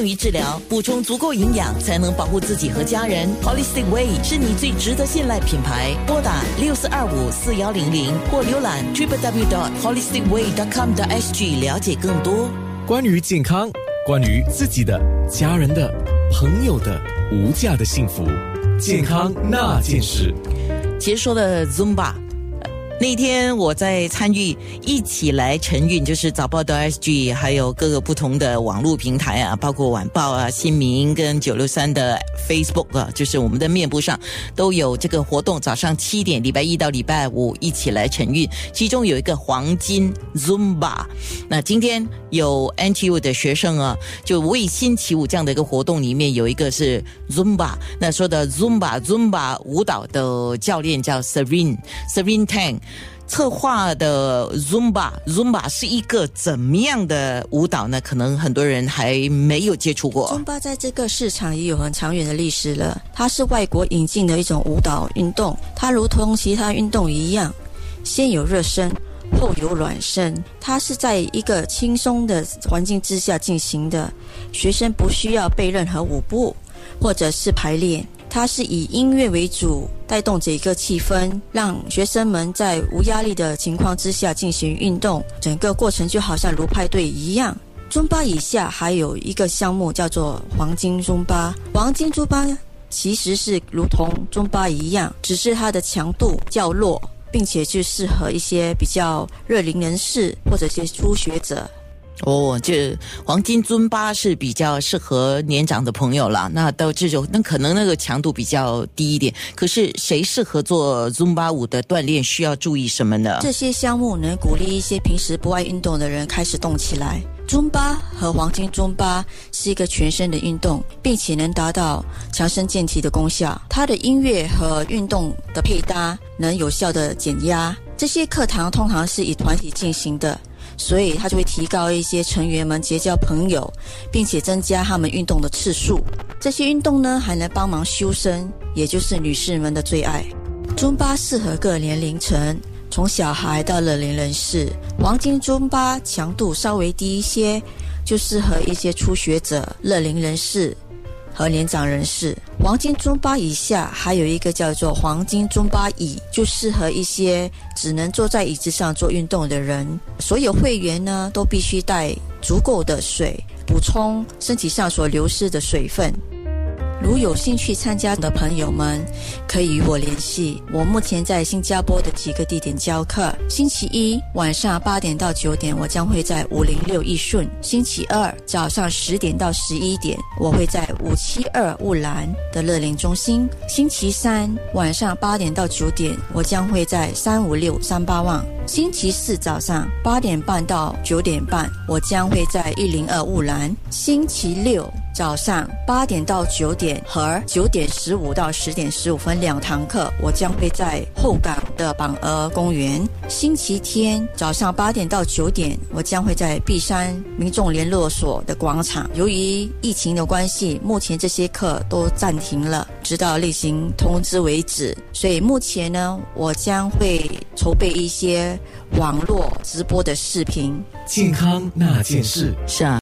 等于治疗，补充足够营养才能保护自己和家人。Holistic Way 是你最值得信赖品牌。拨打六四二五四幺零零或浏览 triple w dot holisticway dot com dot sg 了解更多。关于健康，关于自己的、家人的、朋友的无价的幸福，健康那件事。结束了 Zumba。那天我在参与一起来晨运，就是早报的 SG，还有各个不同的网络平台啊，包括晚报啊、新民跟九六三的 Facebook 啊，就是我们的面部上都有这个活动。早上七点，礼拜一到礼拜五一起来晨运，其中有一个黄金 Zumba。那今天有 NTU 的学生啊，就为新起舞这样的一个活动里面有一个是 Zumba。那说的 Zumba Zumba 舞蹈的教练叫 Serene Serene Tang。策划的 Zumba Zumba 是一个怎么样的舞蹈呢？可能很多人还没有接触过。Zumba 在这个市场也有很长远的历史了。它是外国引进的一种舞蹈运动，它如同其他运动一样，先有热身，后有卵生。它是在一个轻松的环境之下进行的，学生不需要背任何舞步或者是排练。它是以音乐为主，带动整个气氛，让学生们在无压力的情况之下进行运动。整个过程就好像如派对一样。中巴以下还有一个项目叫做黄金中巴。黄金中巴其实是如同中巴一样，只是它的强度较弱，并且就适合一些比较热龄人士或者一些初学者。哦，就黄金尊巴是比较适合年长的朋友了。那到这种，那可能那个强度比较低一点。可是谁适合做尊巴舞的锻炼？需要注意什么呢？这些项目能鼓励一些平时不爱运动的人开始动起来。尊巴和黄金尊巴是一个全身的运动，并且能达到强身健体的功效。它的音乐和运动的配搭能有效的减压。这些课堂通常是以团体进行的。所以，它就会提高一些成员们结交朋友，并且增加他们运动的次数。这些运动呢，还能帮忙修身，也就是女士们的最爱。中巴适合各年龄层，从小孩到老龄人士。黄金中巴强度稍微低一些，就适合一些初学者、乐龄人士。和年长人士，黄金中巴以下还有一个叫做黄金中巴椅，就适合一些只能坐在椅子上做运动的人。所有会员呢都必须带足够的水，补充身体上所流失的水分。如有兴趣参加的朋友们，可以与我联系。我目前在新加坡的几个地点教课。星期一晚上八点到九点，我将会在五零六易顺；星期二早上十点到十一点，我会在五七二雾兰的乐龄中心；星期三晚上八点到九点，我将会在三五六三八旺；星期四早上八点半到九点半，我将会在一零二雾兰；星期六。早上八点到九点和九点十五到十点十五分两堂课，我将会在后港的榜鹅公园。星期天早上八点到九点，我将会在碧山民众联络所的广场。由于疫情的关系，目前这些课都暂停了，直到例行通知为止。所以目前呢，我将会筹备一些网络直播的视频。健康那件事是啊。